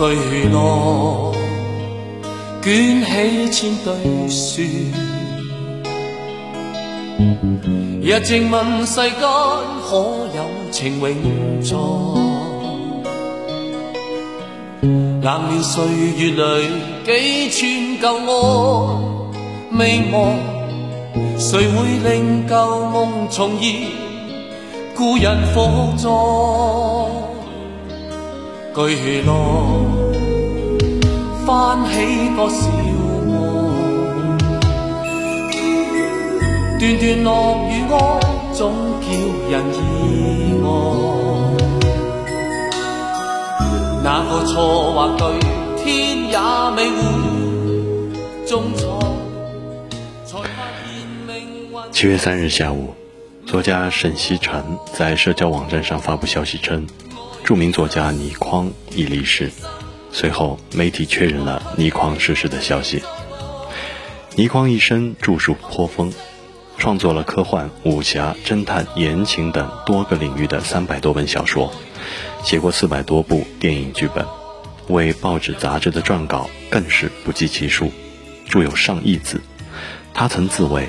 巨浪卷起千堆雪，日静问世间可有情永在？冷暖岁月里几串旧爱未忘，谁会令旧梦重现？故人火葬，巨浪翻起多少梦？段段落雨歌，总叫人意外。那个错或对，天也未会中错，七月三日下午，作家沈西辰在社交网站上发布消息称，著名作家倪匡已离世。随后，媒体确认了倪匡逝世的消息。倪匡一生著述颇丰，创作了科幻、武侠、侦探、言情等多个领域的三百多本小说。写过四百多部电影剧本，为报纸杂志的撰稿更是不计其数，著有上亿字。他曾自谓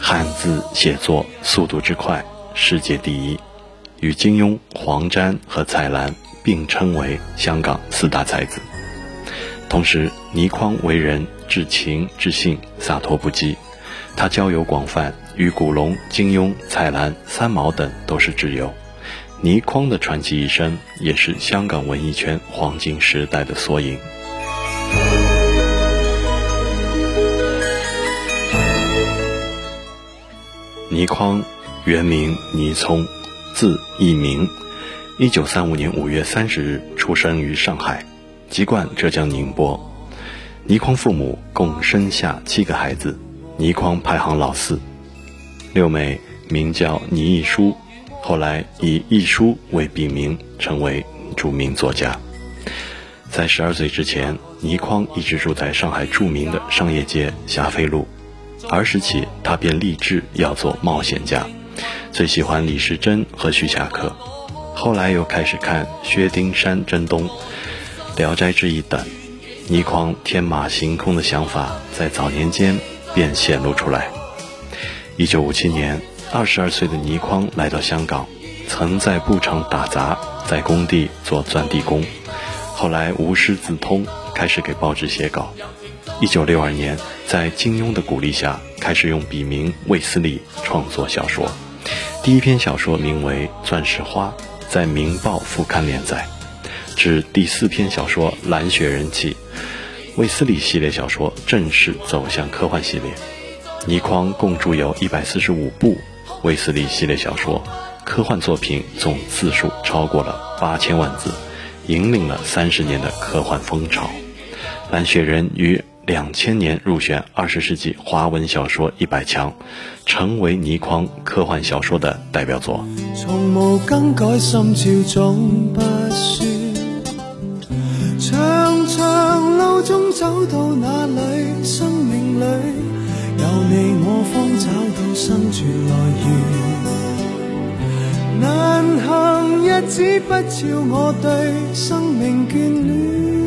汉字写作速度之快，世界第一，与金庸、黄沾和蔡澜并称为香港四大才子。同时，倪匡为人至情至性，洒脱不羁。他交友广泛，与古龙、金庸、蔡澜、三毛等都是挚友。倪匡的传奇一生，也是香港文艺圈黄金时代的缩影。倪匡，原名倪聪，字逸明，一九三五年五月三十日出生于上海，籍贯浙江宁波。倪匡父母共生下七个孩子，倪匡排行老四。六妹名叫倪艺书。后来以一书为笔名，成为著名作家。在十二岁之前，倪匡一直住在上海著名的商业街霞飞路。儿时起，他便立志要做冒险家，最喜欢李时珍和徐霞客。后来又开始看薛丁山征东、聊斋志异等，倪匡天马行空的想法在早年间便显露出来。一九五七年。二十二岁的倪匡来到香港，曾在布厂打杂，在工地做钻地工，后来无师自通，开始给报纸写稿。一九六二年，在金庸的鼓励下，开始用笔名卫斯理创作小说。第一篇小说名为《钻石花》，在《明报》副刊连载。至第四篇小说《蓝雪人》起，卫斯理系列小说正式走向科幻系列。倪匡共著有一百四十五部。卫斯理系列小说，科幻作品总字数超过了八千万字，引领了三十年的科幻风潮。《蓝雪人》于两千年入选二十世纪华文小说一百强，成为倪匡科幻小说的代表作。从无更改，心照总不说。长长路中走到哪里，生命里有你，我方找到生存来。难行日子不照我对生命眷恋，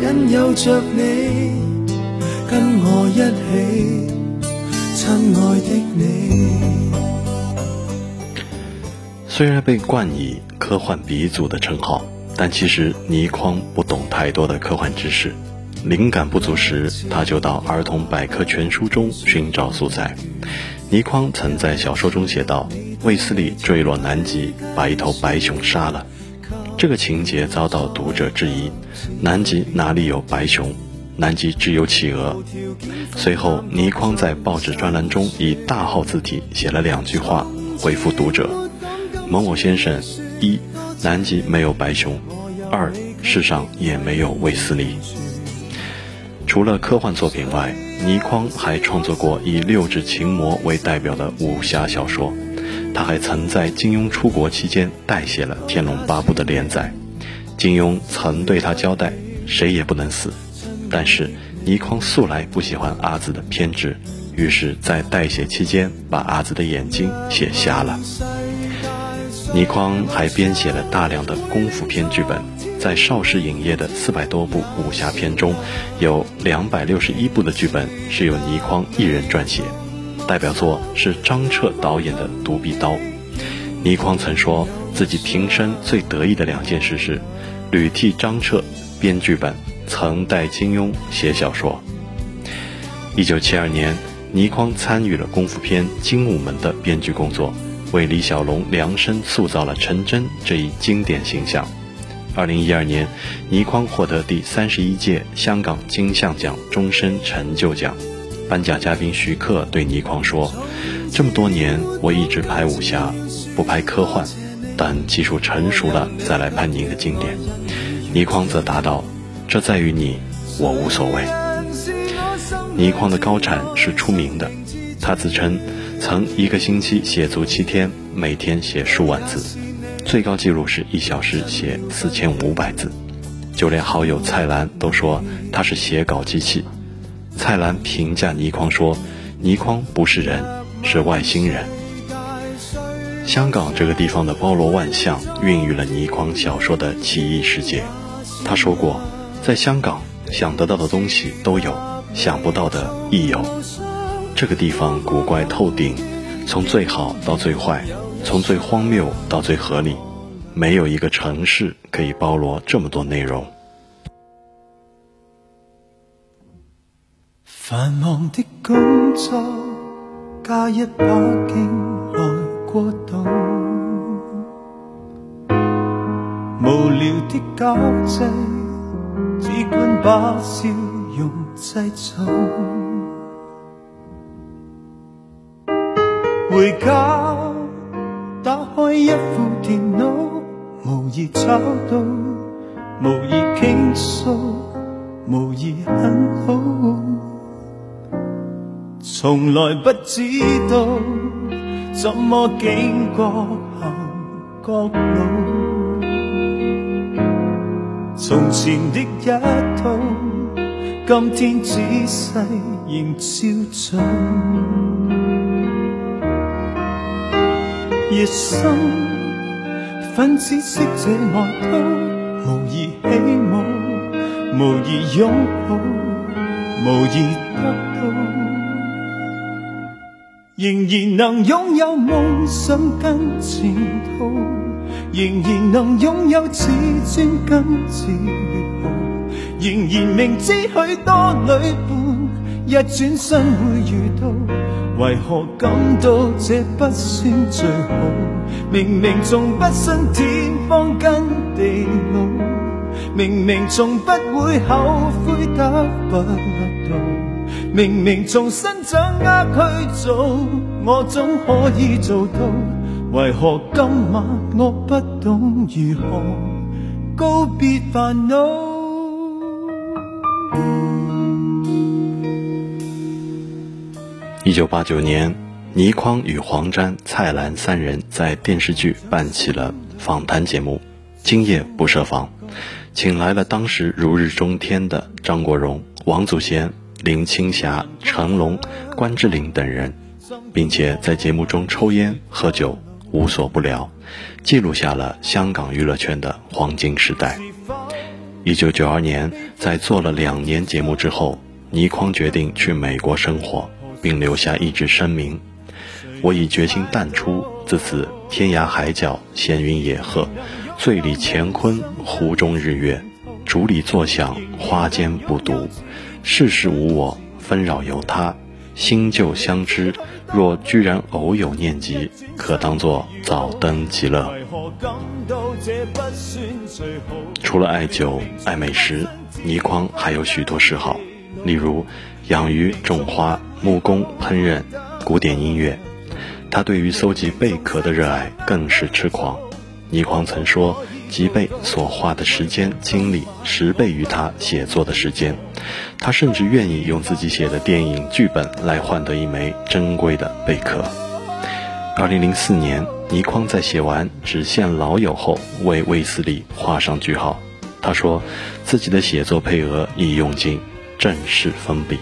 因有着你跟我一起，亲爱的你。虽然被冠以科幻鼻祖的称号，但其实倪匡不懂太多的科幻知识。灵感不足时，他就到儿童百科全书中寻找素材。倪匡曾在小说中写道：“卫斯理坠落南极，把一头白熊杀了。”这个情节遭到读者质疑：“南极哪里有白熊？南极只有企鹅。”随后，倪匡在报纸专栏中以大号字体写了两句话，回复读者：“某某先生，一，南极没有白熊；二，世上也没有卫斯理。”除了科幻作品外，倪匡还创作过以六指琴魔为代表的武侠小说。他还曾在金庸出国期间代写了《天龙八部》的连载。金庸曾对他交代：“谁也不能死。”但是倪匡素来不喜欢阿紫的偏执，于是，在代写期间把阿紫的眼睛写瞎了。倪匡还编写了大量的功夫片剧本，在邵氏影业的四百多部武侠片中，有两百六十一部的剧本是由倪匡一人撰写。代表作是张彻导演的《独臂刀》。倪匡曾说自己平生最得意的两件事是，屡替张彻编剧本，曾代金庸写小说。一九七二年，倪匡参与了功夫片《精武门》的编剧工作。为李小龙量身塑造了陈真这一经典形象。二零一二年，倪匡获得第三十一届香港金像奖终身成就奖。颁奖嘉宾徐克对倪匡说：“这么多年，我一直拍武侠，不拍科幻，等技术成熟了再来拍您的经典。”倪匡则答道：“这在于你，我无所谓。”倪匡的高产是出名的，他自称。曾一个星期写足七天，每天写数万字，最高纪录是一小时写四千五百字。就连好友蔡澜都说他是写稿机器。蔡澜评价倪匡说：“倪匡不是人，是外星人。”香港这个地方的包罗万象，孕育了倪匡小说的奇异世界。他说过，在香港想得到的东西都有，想不到的亦有。这个地方古怪透顶，从最好到最坏，从最荒谬到最合理，没有一个城市可以包罗这么多内容。繁忙的工作加一把劲来过渡，无聊的交际只管把笑。容制造。回家，打开一副电脑，无疑找到，无疑倾诉，无疑很好。从来不知道怎么经过行角路，从前的一套，今天仔细仍照做。夜深，粉紫色这外套，无疑起舞，无疑拥抱，无疑得到，仍然能拥有梦想跟前途，仍然能拥有自尊跟自豪，仍然明知许多旅伴，一转身会遇到。为何感到这不算最好？明明从不信天荒跟地老，明明从不会后悔得不到，明明从新掌握去做，我总可以做到。为何今晚我不懂如何告别烦恼？一九八九年，倪匡与黄沾、蔡澜三人在电视剧办起了访谈节目《今夜不设防》，请来了当时如日中天的张国荣、王祖贤、林青霞、成龙、关之琳等人，并且在节目中抽烟喝酒，无所不聊，记录下了香港娱乐圈的黄金时代。一九九二年，在做了两年节目之后，倪匡决定去美国生活。并留下一纸声明：“我已决心淡出，自此天涯海角，闲云野鹤，醉里乾坤，湖中日月，竹里坐响，花间不读。世事无我，纷扰由他。新旧相知，若居然偶有念及，可当作早登极乐。”除了爱酒爱美食，倪匡还有许多嗜好，例如养鱼、种花。木工、烹饪、古典音乐，他对于搜集贝壳的热爱更是痴狂。倪匡曾说，吉贝所花的时间精力十倍于他写作的时间，他甚至愿意用自己写的电影剧本来换得一枚珍贵的贝壳。二零零四年，倪匡在写完《只羡老友》后，为卫斯理画上句号。他说，自己的写作配额已用尽，正式封笔。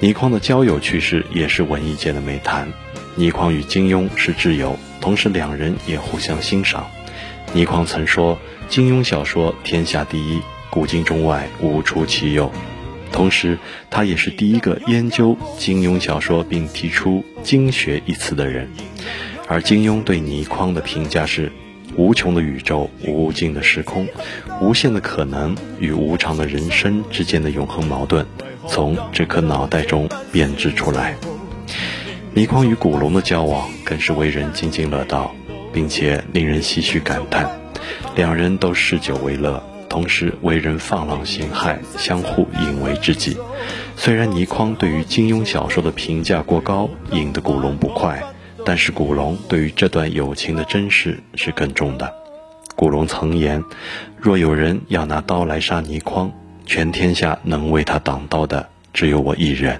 倪匡的交友趣事也是文艺界的美谈。倪匡与金庸是挚友，同时两人也互相欣赏。倪匡曾说：“金庸小说天下第一，古今中外无出其右。”同时，他也是第一个研究金庸小说并提出“经学”一词的人。而金庸对倪匡的评价是：无穷的宇宙、无尽的时空、无限的可能与无常的人生之间的永恒矛盾，从这颗脑袋中编织出来。倪匡与古龙的交往更是为人津津乐道，并且令人唏嘘感叹，两人都嗜酒为乐。同时为人放浪形骸，相互引为知己。虽然倪匡对于金庸小说的评价过高，引得古龙不快，但是古龙对于这段友情的珍视是更重的。古龙曾言：“若有人要拿刀来杀倪匡，全天下能为他挡刀的只有我一人。”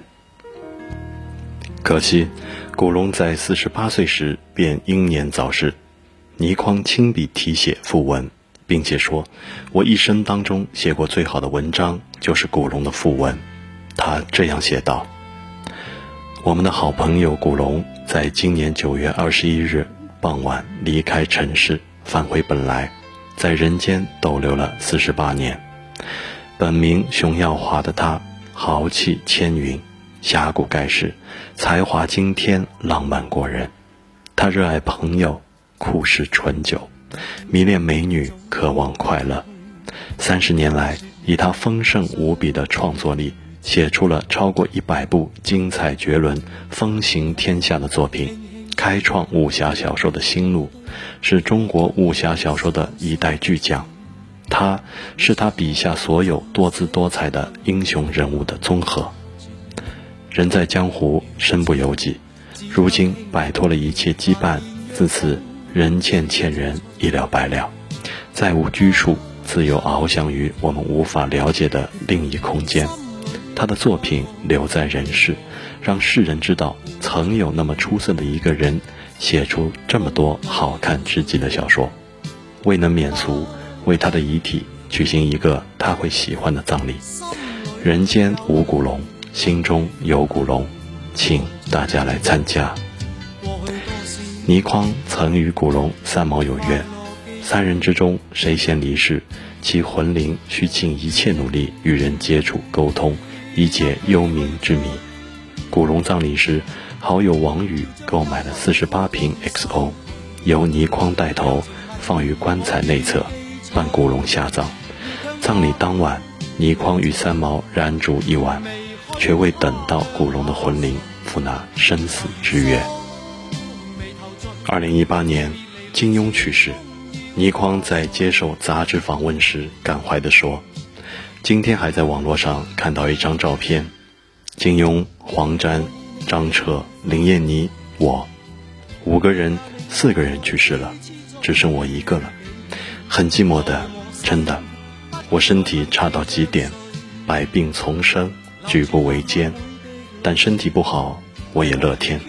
可惜，古龙在四十八岁时便英年早逝，倪匡亲笔题写讣文。并且说，我一生当中写过最好的文章就是古龙的讣文。他这样写道：“我们的好朋友古龙，在今年九月二十一日傍晚离开尘世，返回本来，在人间逗留了四十八年。本名熊耀华的他，豪气千云，侠骨盖世，才华惊天，浪漫过人。他热爱朋友，酷嗜醇酒。”迷恋美女，渴望快乐。三十年来，以他丰盛无比的创作力，写出了超过一百部精彩绝伦、风行天下的作品，开创武侠小说的新路，是中国武侠小说的一代巨匠。他是他笔下所有多姿多彩的英雄人物的综合。人在江湖，身不由己。如今摆脱了一切羁绊，自此。人欠欠人，一了百了，再无拘束，自由翱翔于我们无法了解的另一空间。他的作品留在人世，让世人知道，曾有那么出色的一个人，写出这么多好看至极的小说。未能免俗，为他的遗体举行一个他会喜欢的葬礼。人间无古龙，心中有古龙，请大家来参加。倪匡曾与古龙、三毛有约，三人之中谁先离世，其魂灵需尽一切努力与人接触沟通，以解幽冥之谜。古龙葬礼时，好友王宇购买了四十八瓶 XO，由倪匡带头放于棺材内侧，伴古龙下葬。葬礼当晚，倪匡与三毛燃烛一晚，却未等到古龙的魂灵赴那生死之约。二零一八年，金庸去世。倪匡在接受杂志访问时感怀地说：“今天还在网络上看到一张照片，金庸、黄沾、张彻、林燕妮，我五个人，四个人去世了，只剩我一个了，很寂寞的，真的。我身体差到极点，百病丛生，举步维艰，但身体不好，我也乐天。”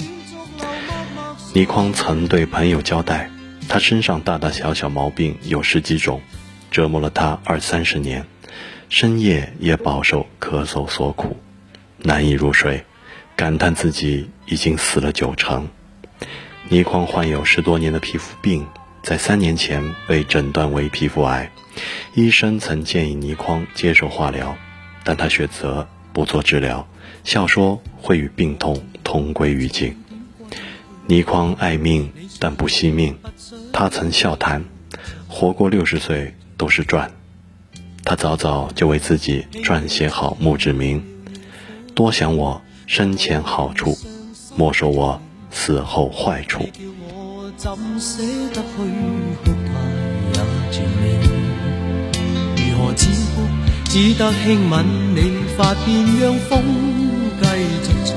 倪匡曾对朋友交代，他身上大大小小毛病有十几种，折磨了他二三十年，深夜也饱受咳嗽所苦，难以入睡，感叹自己已经死了九成。倪匡患有十多年的皮肤病，在三年前被诊断为皮肤癌，医生曾建议倪匡接受化疗，但他选择不做治疗，笑说会与病痛同归于尽。倪匡爱命，但不惜命。他曾笑谈：“活过六十岁都是赚。”他早早就为自己撰写好墓志铭：“多想我生前好处，莫说我死后坏处。”如何止哭？只得轻吻你发边，让风继续吹。